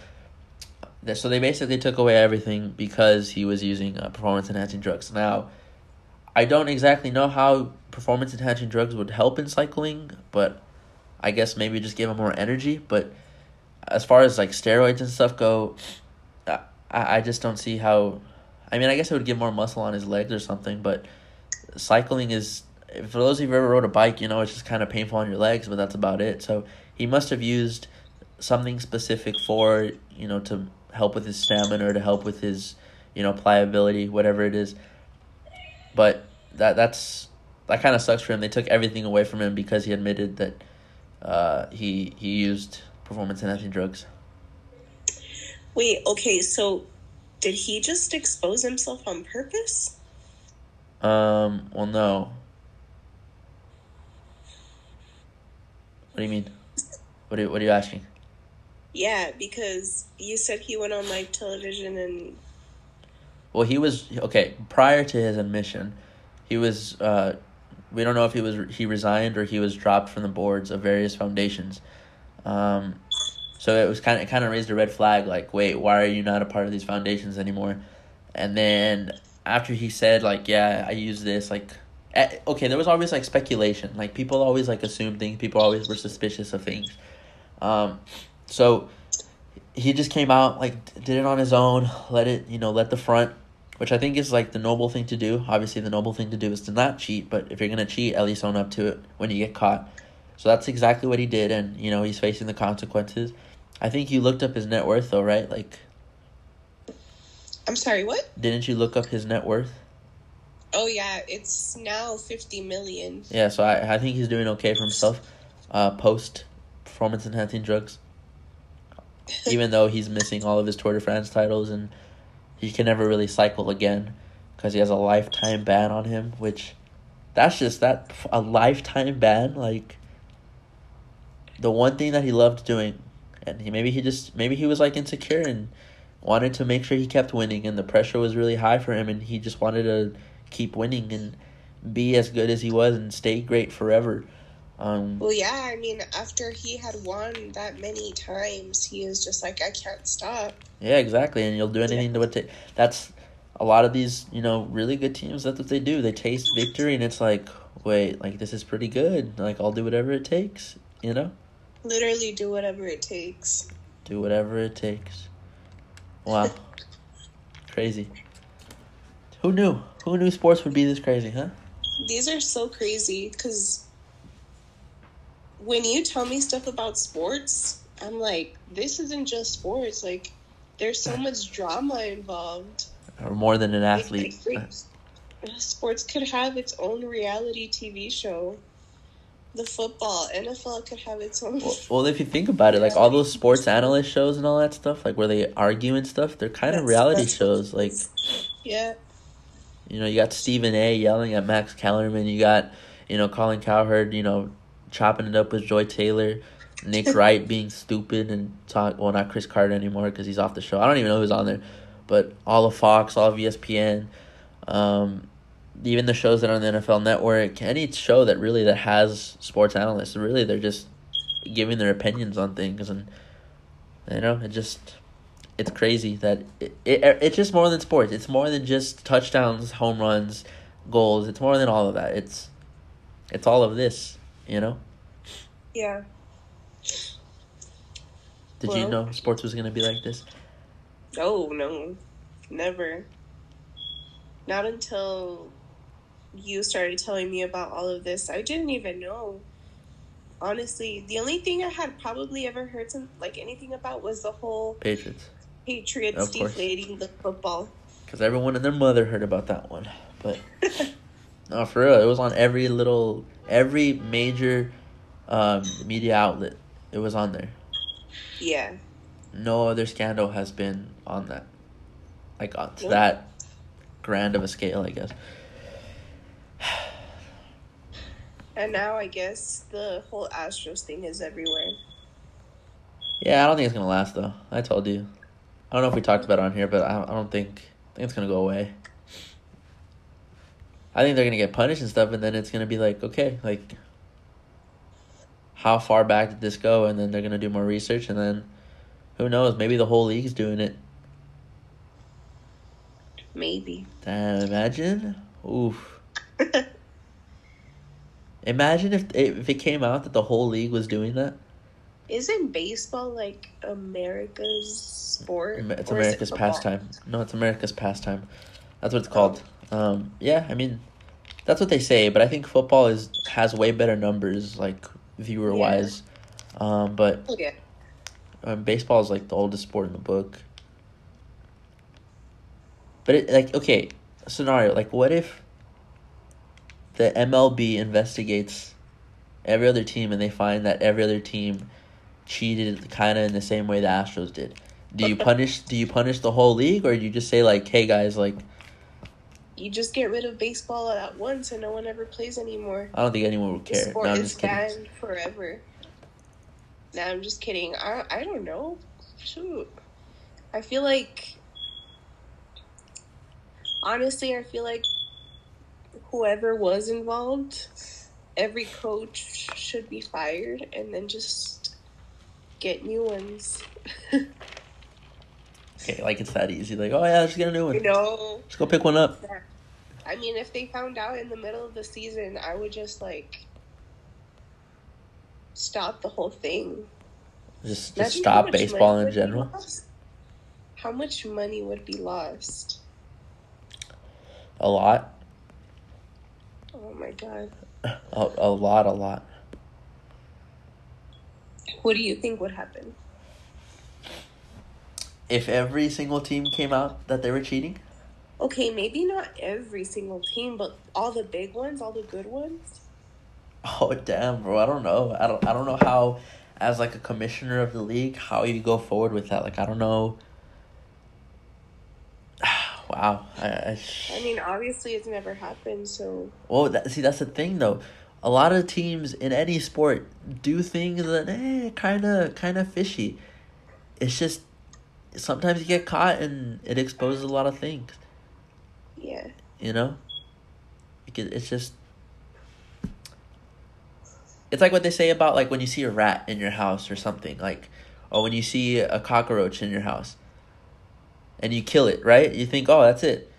So they basically took away everything because he was using uh, performance enhancing drugs. Now, I don't exactly know how performance enhancing drugs would help in cycling, but I guess maybe just give him more energy. But as far as like steroids and stuff go, I, I just don't see how. I mean, I guess it would give more muscle on his legs or something, but cycling is for those of you who ever rode a bike, you know it's just kind of painful on your legs, but that's about it. So he must have used something specific for you know to help with his stamina or to help with his you know pliability, whatever it is. But that that's that kind of sucks for him. They took everything away from him because he admitted that uh, he he used performance enhancing drugs. Wait, okay, so did he just expose himself on purpose? Um. Well, no. What do you mean? What are you, What are you asking? Yeah, because you said he went on like television and Well, he was okay prior to his admission. He was. Uh, we don't know if he was he resigned or he was dropped from the boards of various foundations. Um, so it was kind of kind of raised a red flag. Like, wait, why are you not a part of these foundations anymore? And then after he said like, yeah, I use this like. eh, Okay, there was always like speculation. Like people always like assumed things. People always were suspicious of things. Um, so he just came out like did it on his own. Let it you know let the front which I think is like the noble thing to do. Obviously, the noble thing to do is to not cheat, but if you're gonna cheat, at least own up to it when you get caught. So that's exactly what he did, and you know he's facing the consequences. I think you looked up his net worth, though, right? Like, I'm sorry, what? didn't you look up his net worth? Oh yeah, it's now fifty million. Yeah, so I I think he's doing okay for himself, uh, post performance enhancing drugs. Even though he's missing all of his Tour de France titles and he can never really cycle again because he has a lifetime ban on him, which that's just that a lifetime ban like the one thing that he loved doing and he maybe he just maybe he was like insecure and wanted to make sure he kept winning and the pressure was really high for him and he just wanted to keep winning and be as good as he was and stay great forever. Um, Well, yeah, I mean, after he had won that many times, he is just like, I can't stop. Yeah, exactly, and you'll do anything to what they. That's a lot of these, you know, really good teams. That's what they do. They taste victory, and it's like, wait, like this is pretty good. Like I'll do whatever it takes. You know, Literally do whatever it takes. do whatever it takes. Wow, crazy. Who knew? Who knew sports would be this crazy, huh? These are so crazy because when you tell me stuff about sports, I'm like, this isn't just sports. Like, there's so much drama involved. Or more than an athlete. like, uh, sports could have its own reality TV show. The football, NFL could have its own. Well, well, if you think about it, like all those sports analyst shows and all that stuff, like where they argue and stuff, they're kind of reality shows. Like, Yeah. You know, you got Stephen A. yelling at Max Kellerman. You got, you know, Colin Cowherd. You know, chopping it up with Joy Taylor. Nick Wright being stupid and talk. Well, not Cris Carter anymore because he's off the show. I don't even know who's on there, but all of Fox, all of ESPN, um, even the shows that are on the NFL Network, any show that really that has sports analysts, really they're just giving their opinions on things, and you know, it just it's crazy that it, it it's just more than sports. It's more than just touchdowns, home runs, goals. It's more than all of that. It's it's all of this, you know. Yeah. Did you know sports was gonna be like this? Oh no, never. Not until you started telling me about all of this. I didn't even know. Honestly, the only thing I had probably ever heard some like anything about was the whole Patriots, Patriots deflating the football. because everyone and their mother heard about that one. But no, for real, it was on every little, every major um, media outlet. It was on there. Yeah. No other scandal has been on that, like on to Yeah. that grand of a scale, I guess. And now I guess the whole Astros thing is everywhere. Yeah, I don't think it's gonna last though. I told you. I don't know if we talked about it on here, but I don't, I don't think I think it's gonna go away. I think they're gonna get punished and stuff, and then it's gonna be like, okay, like, how far back did this go? And then they're gonna do more research, and then who knows? Maybe the whole league's doing it. Maybe. Damn, imagine. Oof. Imagine if if it came out that the whole league was doing that. Isn't baseball like America's sport? It's is it America's pastime. No, it's America's pastime. That's what it's called. Um, yeah, I mean, that's what they say. But I think football is has way better numbers, like viewer wise. Um, but yeah. um, baseball is like the oldest sport in the book. But it like okay, scenario like what if the MLB investigates every other team and they find that every other team cheated kind of in the same way the Astros did. Do you punish do you punish the whole league or do you just say like, "Hey guys, like You just get rid of baseball at once and no one ever plays anymore. I don't think anyone would The care." sport No, I'm is just kidding. banned forever. No, I'm just kidding. I I don't know. Shoot. I feel like honestly, I feel like whoever was involved, every coach should be fired and then just get new ones. Okay, like it's that easy. Like, "Oh yeah, let's get a new you one. know, Let's go pick one up." I mean, if they found out in the middle of the season, I would just like stop the whole thing. Just just stop baseball in general. How much money would be lost? A lot. Oh my god. A, a lot, a lot. What do you think would happen? If every single team came out that they were cheating, Okay, maybe not every single team, but all the big ones, all the good ones. oh damn, bro, I don't know. I don't I don't know how as like a commissioner of the league how you go forward with that. Like I don't know. wow. I, I, I mean, obviously, it's never happened, so well, that, see that's the thing though. A lot of teams in any sport do things that eh, kind of kind of fishy. It's just sometimes you get caught and it exposes a lot of things. yeah. you know? Because it's just it's like what they say about like when you see a rat in your house or something like or when you see a cockroach in your house and you kill it right? You think oh that's it.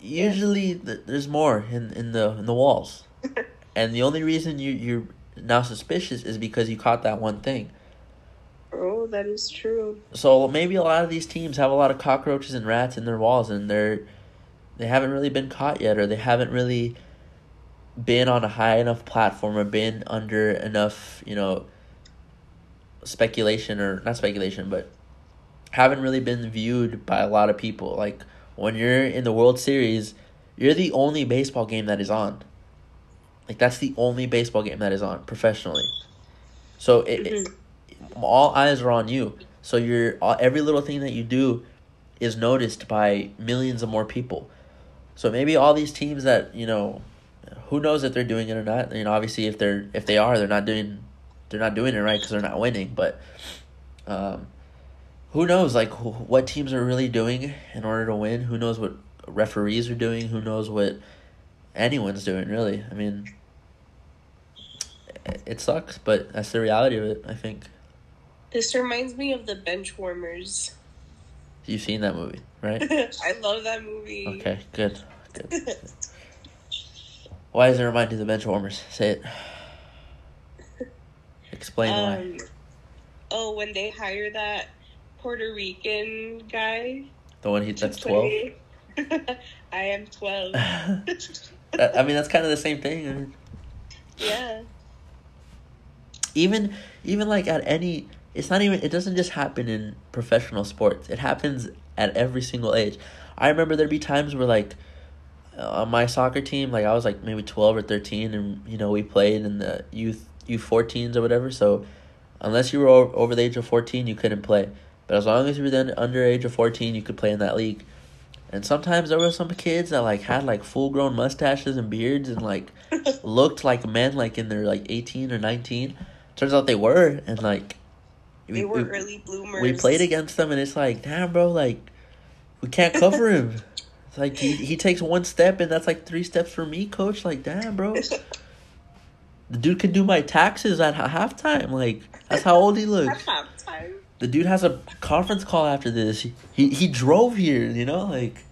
Usually th- there's more in, in the in the walls. And the only reason you you're now suspicious is because you caught that one thing Oh, that is true. so maybe a lot of these teams have a lot of cockroaches and rats in their walls, and they're they haven't really been caught yet, or they haven't really been on a high enough platform, or been under enough, you know, speculation or not speculation, but haven't really been viewed by a lot of people. Like when you're in the World Series, you're the only baseball game that is on. Like that's the only baseball game that is on professionally. So it, it- mm-hmm. All eyes are on you. So your every little thing that you do is noticed by millions of more people. So maybe all these teams that you know, who knows if they're doing it or not. You know, obviously if they're if they are, they're not doing they're not doing it right because they're not winning. But um, who knows like wh- what teams are really doing in order to win? Who knows what referees are doing? Who knows what anyone's doing? Really, I mean, it sucks, but that's the reality of it. I think This reminds me of the bench warmers. you've seen that movie, right? I love that movie. Okay, good, good. Why does it remind you of the bench warmers? Say it. Explain why. um, oh, when they hire that Puerto Rican guy. The one he that's twelve. I am twelve. I mean, that's kind of the same thing. Yeah. even even like at any, it's not even. It doesn't just happen in professional sports. It happens at every single age. I remember there'd be times where like uh, on my soccer team, like I was like maybe twelve or thirteen, and you know we played in the youth U fourteens or whatever. So unless you were over the age of fourteen, you couldn't play. But as long as you were then under age of fourteen, you could play in that league. And sometimes there were some kids that like had like full grown mustaches and beards and like looked like men like in their like eighteen or nineteen. Turns out they were and like They were early bloomers. we played against them and it's like, damn bro, like we can't cover him. It's like he, he takes one step and that's like three steps for me, coach. Like, damn bro. The dude can do my taxes at halftime. Like, that's how old he At looks. halftime. The dude has a conference call after this. He, he he drove here, you know, like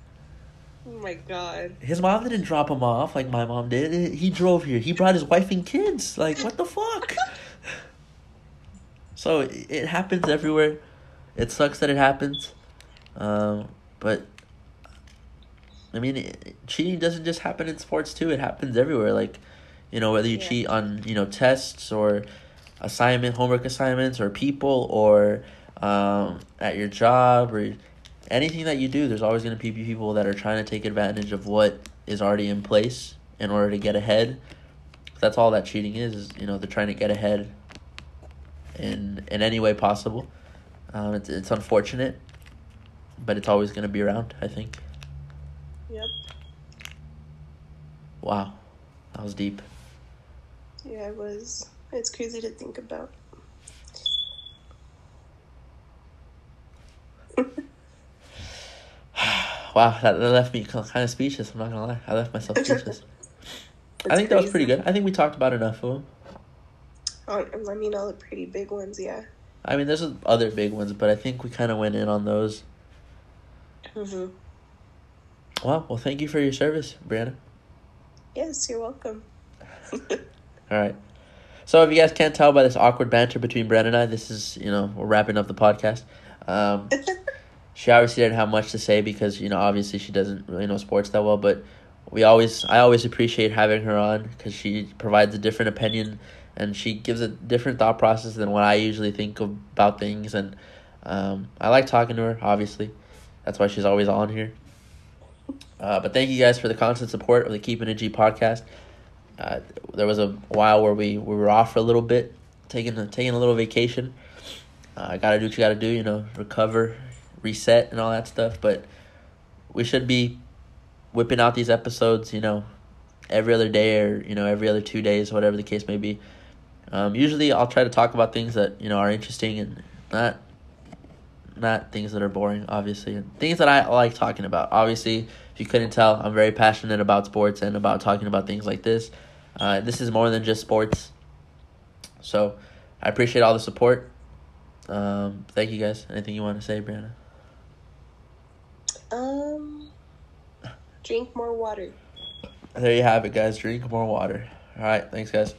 Oh my god. his mom didn't drop him off like my mom did. He drove here. He brought his wife and kids. Like what the fuck? So it it happens everywhere. It sucks that it happens, um, but I mean, it, cheating doesn't just happen in sports too. It happens everywhere. Like you know whether you Yeah. cheat on you know tests or assignment homework assignments or people or um, at your job or anything that you do, there's always going to be people that are trying to take advantage of what is already in place in order to get ahead. That's all that cheating is. Is you know they're trying to get ahead in in any way possible. Um, it's it's unfortunate, but it's always going to be around. I think. Yep. Wow, that was deep. Yeah, it was. It's crazy to think about. Wow, that, that left me kind of speechless. I'm not gonna lie, I left myself speechless. I think that was pretty good. I think we talked about enough of them. Oh, I mean, all the pretty big ones, yeah. I mean, there's other big ones, but I think we kind of went in on those. hmm Wow. Well, thank you for your service, Briana. Yes, you're welcome. All right. So if you guys can't tell by this awkward banter between Brandon and I, this is you know we're wrapping up the podcast. Um, she obviously didn't have much to say because you know obviously she doesn't really know sports that well, but we always I always appreciate having her on because she provides a different opinion and she gives a different thought process than what I usually think about things and um, I like talking to her. Obviously, that's why she's always on here. Uh, but thank you guys for the constant support of the Keeping It G podcast. Uh, there was a while where we, we were off for a little bit, taking a, taking a little vacation. Uh, gotta do what you gotta do, you know, recover, reset, and all that stuff. But we should be whipping out these episodes, you know, every other day or you know every other two days, whatever the case may be. Um, usually, I'll try to talk about things that you know are interesting and not not things that are boring, obviously, and things that I like talking about. Obviously, if you couldn't tell, I'm very passionate about sports and about talking about things like this. Uh, this is more than just sports. So, I appreciate all the support. Um, thank you guys. Anything you want to say, Briana? Um, drink more water. There you have it, guys. Drink more water. All right. Thanks, guys.